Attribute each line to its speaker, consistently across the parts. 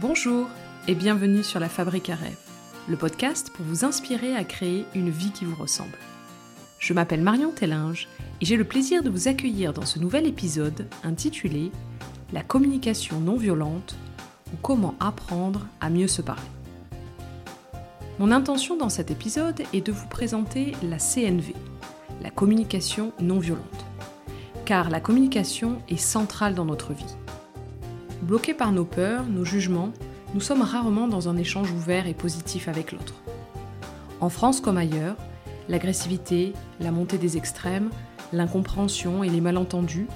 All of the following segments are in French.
Speaker 1: Bonjour et bienvenue sur La Fabrique à rêves, le podcast pour vous inspirer à créer une vie qui vous ressemble. Je m'appelle Marion Tellinge et j'ai le plaisir de vous accueillir dans ce nouvel épisode intitulé La communication non violente ou comment apprendre à mieux se parler. Mon intention dans cet épisode est de vous présenter la CNV, la communication non violente. Car la communication est centrale dans notre vie. Bloqués par nos peurs, nos jugements, nous sommes rarement dans un échange ouvert et positif avec l'autre. En France comme ailleurs, l'agressivité, la montée des extrêmes, l'incompréhension et les malentendus,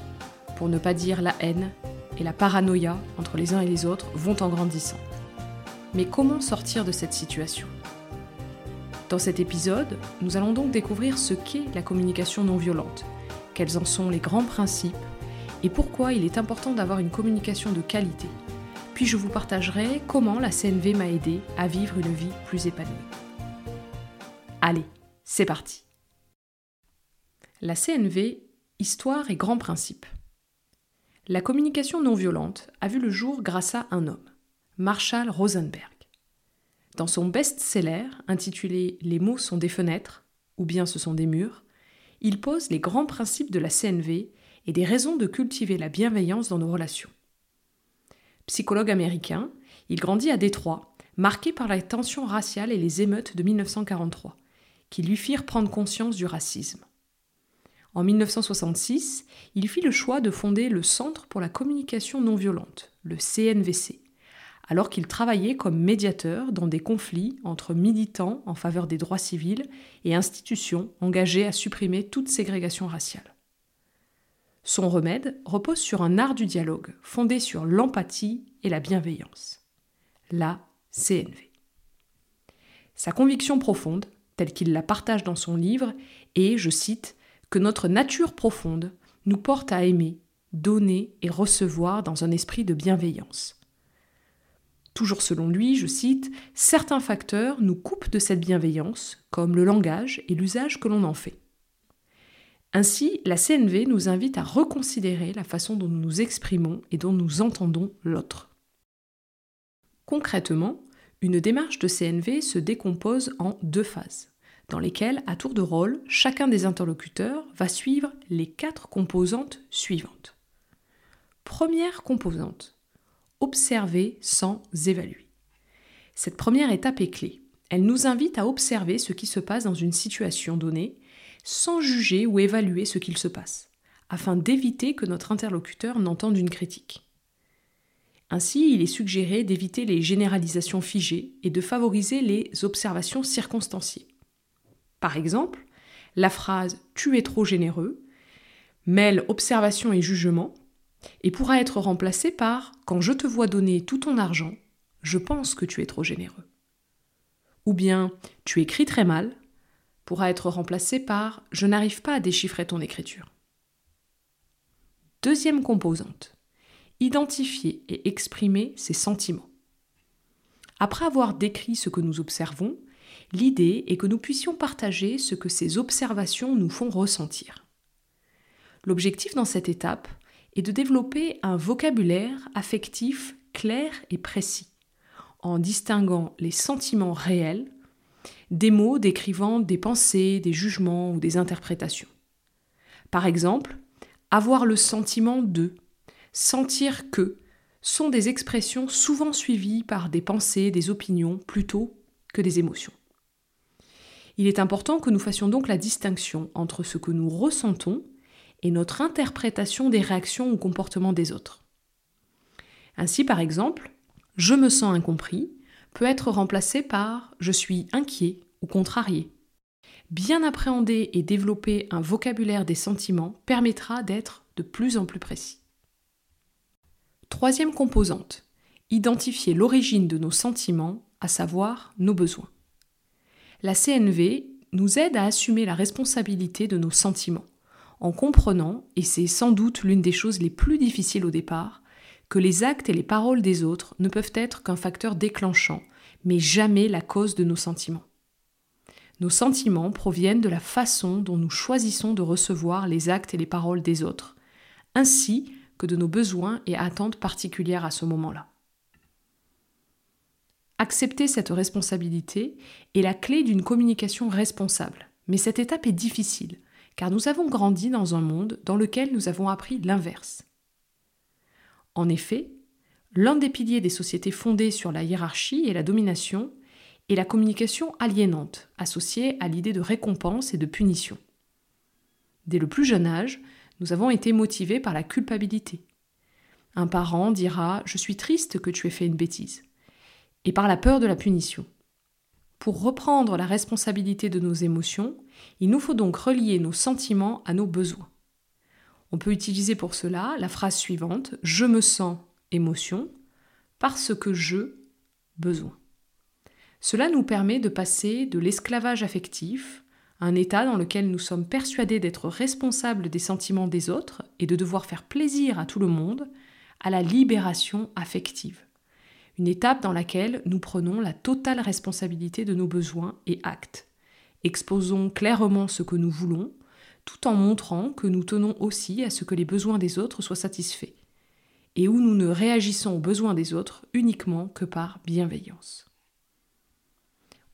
Speaker 1: pour ne pas dire la haine et la paranoïa entre les uns et les autres, vont en grandissant. Mais comment sortir de cette situation? Dans cet épisode, nous allons donc découvrir ce qu'est la communication non violente, quels en sont les grands principes et pourquoi il est important d'avoir une communication de qualité. Puis je vous partagerai comment la CNV m'a aidé à vivre une vie plus épanouie. Allez, c'est parti. La CNV, histoire et grands principes. La communication non violente a vu le jour grâce à un homme, Marshall Rosenberg. Dans son best-seller intitulé Les mots sont des fenêtres, ou bien ce sont des murs, il pose les grands principes de la CNV et des raisons de cultiver la bienveillance dans nos relations. Psychologue américain, il grandit à Détroit, marqué par la tension raciale et les émeutes de 1943, qui lui firent prendre conscience du racisme. En 1966, il fit le choix de fonder le Centre pour la communication non violente, le CNVC, alors qu'il travaillait comme médiateur dans des conflits entre militants en faveur des droits civils et institutions engagées à supprimer toute ségrégation raciale. Son remède repose sur un art du dialogue fondé sur l'empathie et la bienveillance. La CNV. Sa conviction profonde, telle qu'il la partage dans son livre, est, je cite, que notre nature profonde nous porte à aimer, donner et recevoir dans un esprit de bienveillance Toujours selon lui, je cite, certains facteurs nous coupent de cette bienveillance, comme le langage et l'usage que l'on en fait. Ainsi, la CNV nous invite à reconsidérer la façon dont nous nous exprimons et dont nous entendons l'autre. Concrètement, une démarche de CNV se décompose en deux phases, dans lesquelles, à tour de rôle, chacun des interlocuteurs va suivre les quatre composantes suivantes. Première composante, observer sans évaluer. Cette première étape est clé. Elle nous invite à observer ce qui se passe dans une situation donnée, sans juger ou évaluer ce qu'il se passe, afin d'éviter que notre interlocuteur n'entende une critique. Ainsi, il est suggéré d'éviter les généralisations figées et de favoriser les observations circonstanciées. Par exemple, la phrase Tu es trop généreux mêle observation et jugement et pourra être remplacé par Quand je te vois donner tout ton argent, je pense que tu es trop généreux. Ou bien Tu écris très mal pourra être remplacé par Je n'arrive pas à déchiffrer ton écriture. Deuxième composante. Identifier et exprimer ses sentiments. Après avoir décrit ce que nous observons, l'idée est que nous puissions partager ce que ces observations nous font ressentir. L'objectif dans cette étape et de développer un vocabulaire affectif clair et précis, en distinguant les sentiments réels des mots décrivant des pensées, des jugements ou des interprétations. Par exemple, avoir le sentiment de, sentir que, sont des expressions souvent suivies par des pensées, des opinions plutôt que des émotions. Il est important que nous fassions donc la distinction entre ce que nous ressentons et notre interprétation des réactions ou comportements des autres. Ainsi, par exemple, je me sens incompris peut être remplacé par je suis inquiet ou contrarié. Bien appréhender et développer un vocabulaire des sentiments permettra d'être de plus en plus précis. Troisième composante, identifier l'origine de nos sentiments, à savoir nos besoins. La CNV nous aide à assumer la responsabilité de nos sentiments en comprenant, et c'est sans doute l'une des choses les plus difficiles au départ, que les actes et les paroles des autres ne peuvent être qu'un facteur déclenchant, mais jamais la cause de nos sentiments. Nos sentiments proviennent de la façon dont nous choisissons de recevoir les actes et les paroles des autres, ainsi que de nos besoins et attentes particulières à ce moment-là. Accepter cette responsabilité est la clé d'une communication responsable. Mais cette étape est difficile, car nous avons grandi dans un monde dans lequel nous avons appris l'inverse. En effet, l'un des piliers des sociétés fondées sur la hiérarchie et la domination est la communication aliénante, associée à l'idée de récompense et de punition. Dès le plus jeune âge, nous avons été motivés par la culpabilité. Un parent dira ⁇ Je suis triste que tu aies fait une bêtise ⁇ et par la peur de la punition. Pour reprendre la responsabilité de nos émotions, il nous faut donc relier nos sentiments à nos besoins. On peut utiliser pour cela la phrase suivante ⁇ Je me sens émotion parce que je besoin. Cela nous permet de passer de l'esclavage affectif, un état dans lequel nous sommes persuadés d'être responsables des sentiments des autres et de devoir faire plaisir à tout le monde, à la libération affective. Une étape dans laquelle nous prenons la totale responsabilité de nos besoins et actes. Exposons clairement ce que nous voulons, tout en montrant que nous tenons aussi à ce que les besoins des autres soient satisfaits, et où nous ne réagissons aux besoins des autres uniquement que par bienveillance.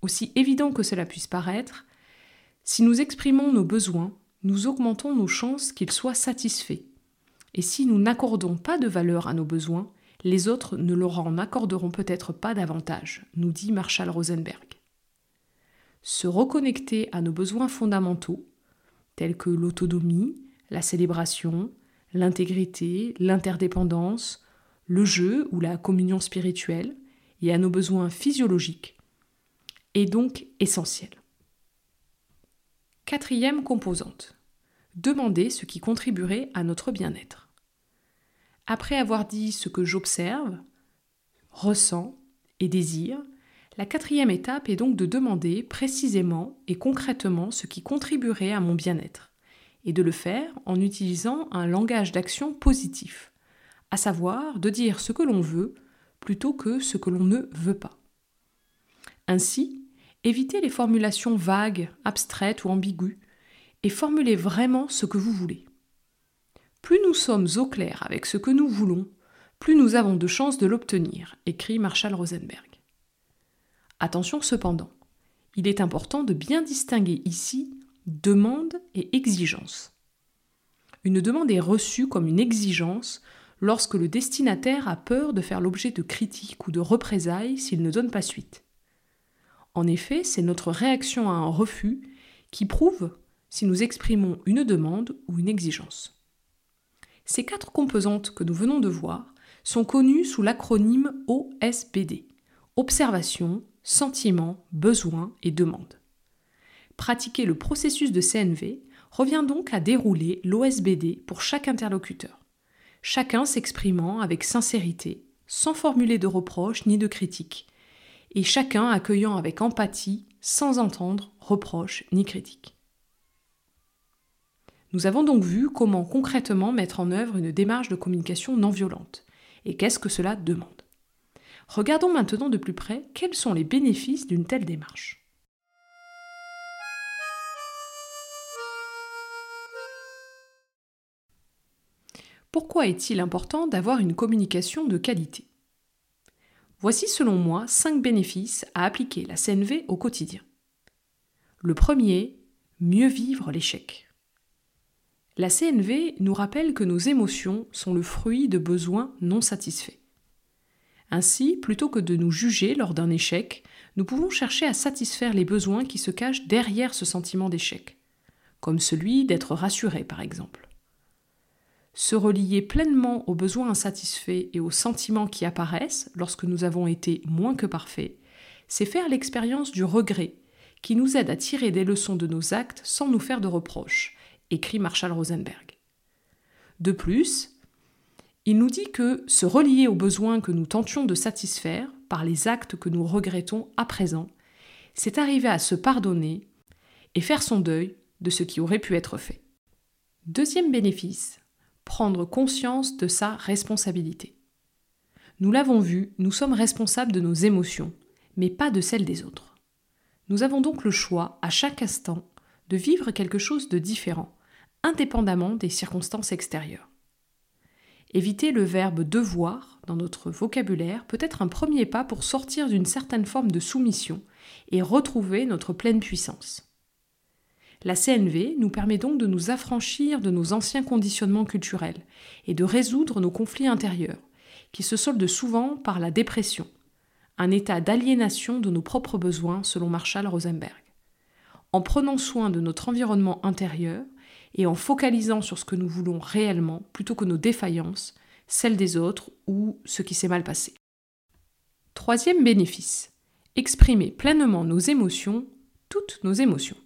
Speaker 1: Aussi évident que cela puisse paraître, si nous exprimons nos besoins, nous augmentons nos chances qu'ils soient satisfaits. Et si nous n'accordons pas de valeur à nos besoins, les autres ne leur en accorderont peut-être pas davantage, nous dit Marshall Rosenberg. Se reconnecter à nos besoins fondamentaux, tels que l'autonomie, la célébration, l'intégrité, l'interdépendance, le jeu ou la communion spirituelle, et à nos besoins physiologiques, est donc essentiel. Quatrième composante. Demander ce qui contribuerait à notre bien-être. Après avoir dit ce que j'observe, ressens et désire, la quatrième étape est donc de demander précisément et concrètement ce qui contribuerait à mon bien-être, et de le faire en utilisant un langage d'action positif, à savoir de dire ce que l'on veut plutôt que ce que l'on ne veut pas. Ainsi, évitez les formulations vagues, abstraites ou ambiguës, et formulez vraiment ce que vous voulez. Plus nous sommes au clair avec ce que nous voulons, plus nous avons de chances de l'obtenir, écrit Marshall Rosenberg. Attention cependant, il est important de bien distinguer ici demande et exigence. Une demande est reçue comme une exigence lorsque le destinataire a peur de faire l'objet de critiques ou de représailles s'il ne donne pas suite. En effet, c'est notre réaction à un refus qui prouve si nous exprimons une demande ou une exigence. Ces quatre composantes que nous venons de voir sont connues sous l'acronyme OSBD observation, sentiments, besoins et demandes. Pratiquer le processus de CNV revient donc à dérouler l'OSBD pour chaque interlocuteur, chacun s'exprimant avec sincérité, sans formuler de reproches ni de critiques, et chacun accueillant avec empathie, sans entendre reproches ni critiques. Nous avons donc vu comment concrètement mettre en œuvre une démarche de communication non violente, et qu'est-ce que cela demande. Regardons maintenant de plus près quels sont les bénéfices d'une telle démarche. Pourquoi est-il important d'avoir une communication de qualité? Voici selon moi cinq bénéfices à appliquer la CNV au quotidien. Le premier, mieux vivre l'échec. La CNV nous rappelle que nos émotions sont le fruit de besoins non satisfaits. Ainsi, plutôt que de nous juger lors d'un échec, nous pouvons chercher à satisfaire les besoins qui se cachent derrière ce sentiment d'échec, comme celui d'être rassuré par exemple. Se relier pleinement aux besoins insatisfaits et aux sentiments qui apparaissent lorsque nous avons été moins que parfaits, c'est faire l'expérience du regret, qui nous aide à tirer des leçons de nos actes sans nous faire de reproches, écrit Marshall Rosenberg. De plus, il nous dit que se relier aux besoins que nous tentions de satisfaire par les actes que nous regrettons à présent, c'est arriver à se pardonner et faire son deuil de ce qui aurait pu être fait. Deuxième bénéfice, prendre conscience de sa responsabilité. Nous l'avons vu, nous sommes responsables de nos émotions, mais pas de celles des autres. Nous avons donc le choix, à chaque instant, de vivre quelque chose de différent, indépendamment des circonstances extérieures. Éviter le verbe devoir dans notre vocabulaire peut être un premier pas pour sortir d'une certaine forme de soumission et retrouver notre pleine puissance. La CNV nous permet donc de nous affranchir de nos anciens conditionnements culturels et de résoudre nos conflits intérieurs, qui se soldent souvent par la dépression, un état d'aliénation de nos propres besoins selon Marshall Rosenberg. En prenant soin de notre environnement intérieur et en focalisant sur ce que nous voulons réellement plutôt que nos défaillances, celles des autres ou ce qui s'est mal passé. Troisième bénéfice, exprimer pleinement nos émotions, toutes nos émotions.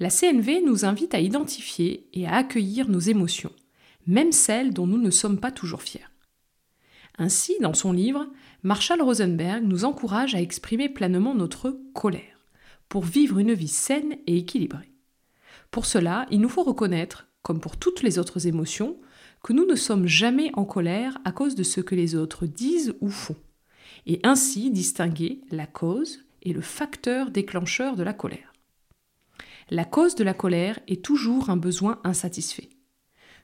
Speaker 1: La CNV nous invite à identifier et à accueillir nos émotions, même celles dont nous ne sommes pas toujours fiers. Ainsi, dans son livre, Marshall Rosenberg nous encourage à exprimer pleinement notre colère, pour vivre une vie saine et équilibrée. Pour cela, il nous faut reconnaître, comme pour toutes les autres émotions, que nous ne sommes jamais en colère à cause de ce que les autres disent ou font, et ainsi distinguer la cause et le facteur déclencheur de la colère. La cause de la colère est toujours un besoin insatisfait.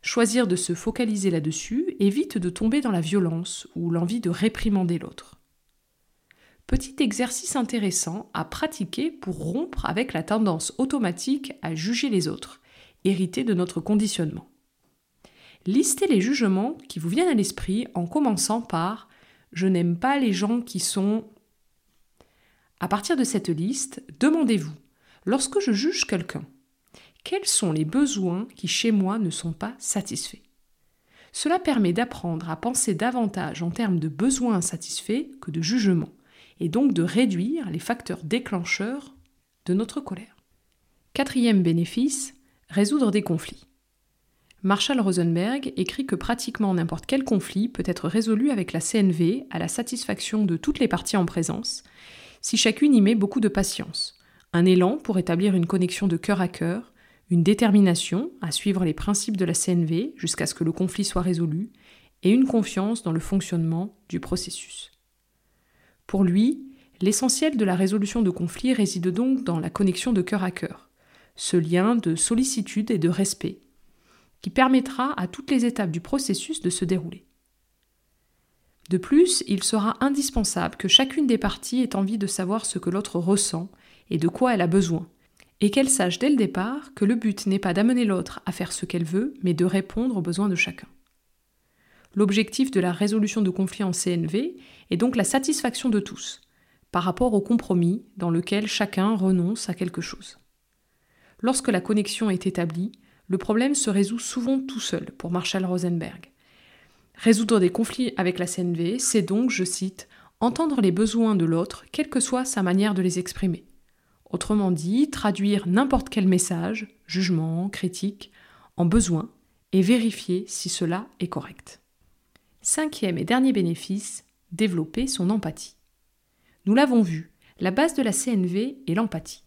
Speaker 1: Choisir de se focaliser là-dessus évite de tomber dans la violence ou l'envie de réprimander l'autre. Petit exercice intéressant à pratiquer pour rompre avec la tendance automatique à juger les autres, héritée de notre conditionnement. Listez les jugements qui vous viennent à l'esprit en commençant par Je n'aime pas les gens qui sont. À partir de cette liste, demandez-vous Lorsque je juge quelqu'un, quels sont les besoins qui chez moi ne sont pas satisfaits? Cela permet d'apprendre à penser davantage en termes de besoins insatisfaits que de jugements, et donc de réduire les facteurs déclencheurs de notre colère. Quatrième bénéfice, résoudre des conflits. Marshall Rosenberg écrit que pratiquement n'importe quel conflit peut être résolu avec la CNV à la satisfaction de toutes les parties en présence, si chacune y met beaucoup de patience, un élan pour établir une connexion de cœur à cœur, une détermination à suivre les principes de la CNV jusqu'à ce que le conflit soit résolu, et une confiance dans le fonctionnement du processus. Pour lui, l'essentiel de la résolution de conflits réside donc dans la connexion de cœur à cœur, ce lien de sollicitude et de respect, qui permettra à toutes les étapes du processus de se dérouler. De plus, il sera indispensable que chacune des parties ait envie de savoir ce que l'autre ressent et de quoi elle a besoin, et qu'elle sache dès le départ que le but n'est pas d'amener l'autre à faire ce qu'elle veut, mais de répondre aux besoins de chacun. L'objectif de la résolution de conflits en CNV est donc la satisfaction de tous, par rapport au compromis dans lequel chacun renonce à quelque chose. Lorsque la connexion est établie, le problème se résout souvent tout seul pour Marshall Rosenberg. Résoudre des conflits avec la CNV, c'est donc, je cite, entendre les besoins de l'autre, quelle que soit sa manière de les exprimer. Autrement dit, traduire n'importe quel message, jugement, critique, en besoin et vérifier si cela est correct. Cinquième et dernier bénéfice, développer son empathie. Nous l'avons vu, la base de la CNV est l'empathie.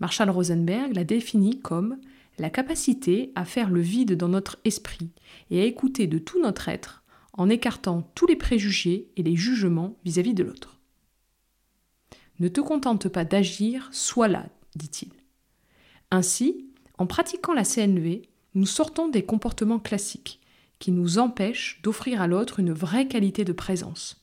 Speaker 1: Marshall Rosenberg l'a définit comme la capacité à faire le vide dans notre esprit et à écouter de tout notre être en écartant tous les préjugés et les jugements vis-à-vis -vis de l'autre. Ne te contente pas d'agir, sois là, dit-il. Ainsi, en pratiquant la CNV, nous sortons des comportements classiques qui nous empêchent d'offrir à l'autre une vraie qualité de présence,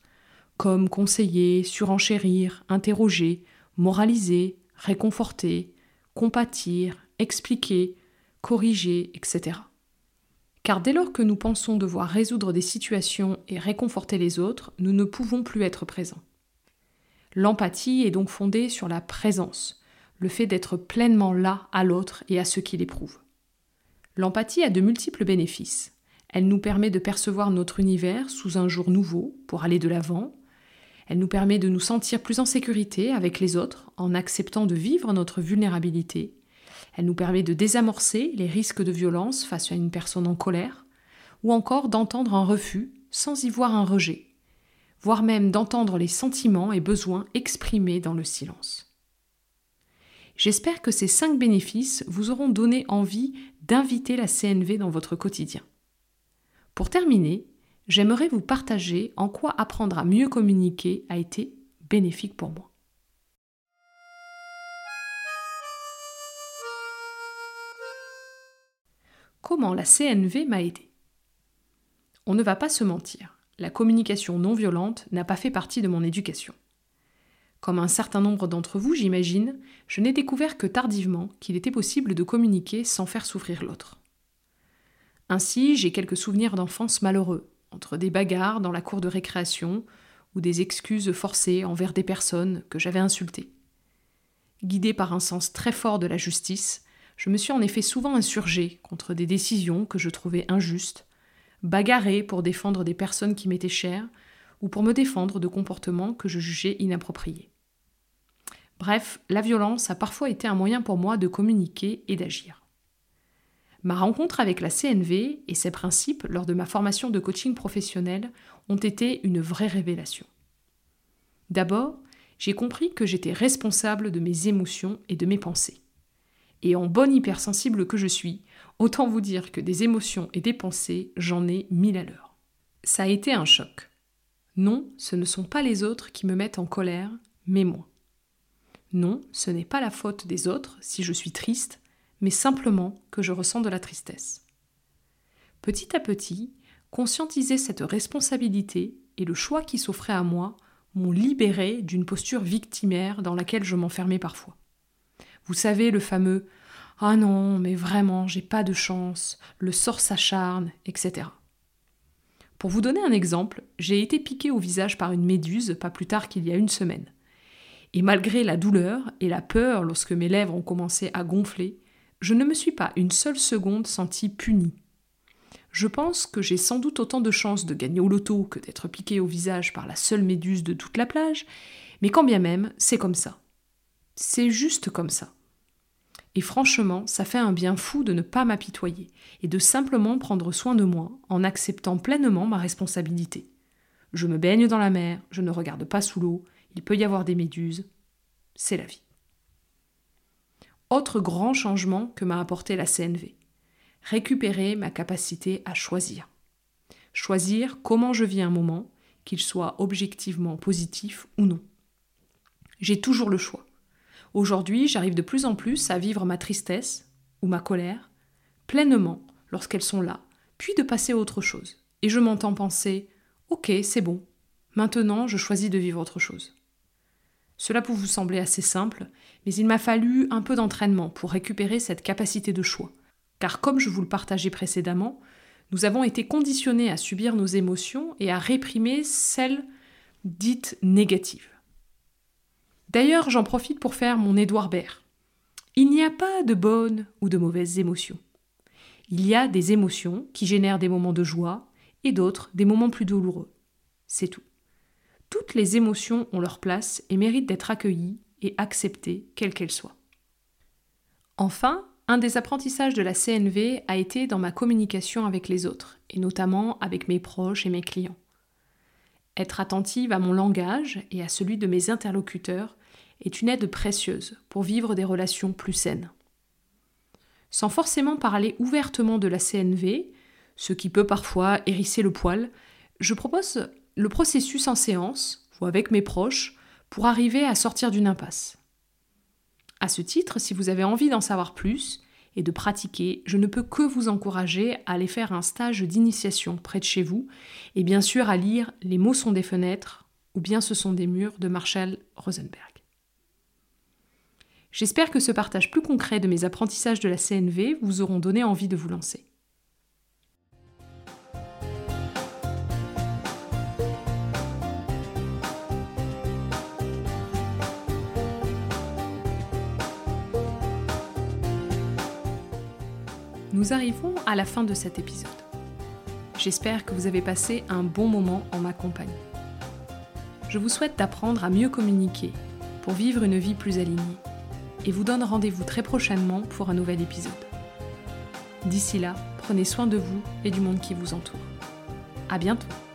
Speaker 1: comme conseiller, surenchérir, interroger, moraliser, réconforter, compatir, expliquer, corriger, etc. Car dès lors que nous pensons devoir résoudre des situations et réconforter les autres, nous ne pouvons plus être présents. L'empathie est donc fondée sur la présence, le fait d'être pleinement là à l'autre et à ce qu'il éprouve. L'empathie a de multiples bénéfices. Elle nous permet de percevoir notre univers sous un jour nouveau pour aller de l'avant. Elle nous permet de nous sentir plus en sécurité avec les autres en acceptant de vivre notre vulnérabilité. Elle nous permet de désamorcer les risques de violence face à une personne en colère, ou encore d'entendre un refus sans y voir un rejet, voire même d'entendre les sentiments et besoins exprimés dans le silence. J'espère que ces cinq bénéfices vous auront donné envie d'inviter la CNV dans votre quotidien. Pour terminer, j'aimerais vous partager en quoi apprendre à mieux communiquer a été bénéfique pour moi. Comment la CNV m'a aidé On ne va pas se mentir la communication non violente n'a pas fait partie de mon éducation. Comme un certain nombre d'entre vous, j'imagine, je n'ai découvert que tardivement qu'il était possible de communiquer sans faire souffrir l'autre. Ainsi, j'ai quelques souvenirs d'enfance malheureux, entre des bagarres dans la cour de récréation ou des excuses forcées envers des personnes que j'avais insultées. Guidé par un sens très fort de la justice, je me suis en effet souvent insurgé contre des décisions que je trouvais injustes, bagarré pour défendre des personnes qui m'étaient chères, ou pour me défendre de comportements que je jugeais inappropriés. Bref, la violence a parfois été un moyen pour moi de communiquer et d'agir. Ma rencontre avec la CNV et ses principes lors de ma formation de coaching professionnel ont été une vraie révélation. D'abord, j'ai compris que j'étais responsable de mes émotions et de mes pensées. Et en bonne hypersensible que je suis, autant vous dire que des émotions et des pensées, j'en ai mille à l'heure. Ça a été un choc. Non, ce ne sont pas les autres qui me mettent en colère, mais moi. Non, ce n'est pas la faute des autres si je suis triste, mais simplement que je ressens de la tristesse. Petit à petit, conscientiser cette responsabilité et le choix qui s'offrait à moi m'ont libéré d'une posture victimaire dans laquelle je m'enfermais parfois. Vous savez, le fameux Ah non, mais vraiment, j'ai pas de chance, le sort s'acharne, etc. Pour vous donner un exemple, j'ai été piqué au visage par une méduse pas plus tard qu'il y a une semaine. Et malgré la douleur et la peur lorsque mes lèvres ont commencé à gonfler, je ne me suis pas une seule seconde sentie punie. Je pense que j'ai sans doute autant de chances de gagner au loto que d'être piqué au visage par la seule méduse de toute la plage, mais quand bien même, c'est comme ça. C'est juste comme ça. Et franchement, ça fait un bien fou de ne pas m'apitoyer et de simplement prendre soin de moi en acceptant pleinement ma responsabilité. Je me baigne dans la mer, je ne regarde pas sous l'eau, il peut y avoir des méduses. C'est la vie. Autre grand changement que m'a apporté la CNV. Récupérer ma capacité à choisir. Choisir comment je vis un moment, qu'il soit objectivement positif ou non. J'ai toujours le choix. Aujourd'hui, j'arrive de plus en plus à vivre ma tristesse ou ma colère pleinement lorsqu'elles sont là, puis de passer à autre chose. Et je m'entends penser Ok, c'est bon, maintenant je choisis de vivre autre chose. Cela peut vous sembler assez simple, mais il m'a fallu un peu d'entraînement pour récupérer cette capacité de choix. Car comme je vous le partageais précédemment, nous avons été conditionnés à subir nos émotions et à réprimer celles dites négatives. D'ailleurs, j'en profite pour faire mon Édouard Baird. Il n'y a pas de bonnes ou de mauvaises émotions. Il y a des émotions qui génèrent des moments de joie et d'autres des moments plus douloureux. C'est tout. Toutes les émotions ont leur place et méritent d'être accueillies et acceptées, quelles qu'elles soient. Enfin, un des apprentissages de la CNV a été dans ma communication avec les autres, et notamment avec mes proches et mes clients. Être attentive à mon langage et à celui de mes interlocuteurs est une aide précieuse pour vivre des relations plus saines. Sans forcément parler ouvertement de la CNV, ce qui peut parfois hérisser le poil, je propose le processus en séance ou avec mes proches pour arriver à sortir d'une impasse. À ce titre, si vous avez envie d'en savoir plus et de pratiquer, je ne peux que vous encourager à aller faire un stage d'initiation près de chez vous et bien sûr à lire Les mots sont des fenêtres ou bien ce sont des murs de Marshall Rosenberg. J'espère que ce partage plus concret de mes apprentissages de la CNV vous auront donné envie de vous lancer. Nous arrivons à la fin de cet épisode. J'espère que vous avez passé un bon moment en ma compagnie. Je vous souhaite d'apprendre à mieux communiquer pour vivre une vie plus alignée et vous donne rendez-vous très prochainement pour un nouvel épisode. D'ici là, prenez soin de vous et du monde qui vous entoure. À bientôt!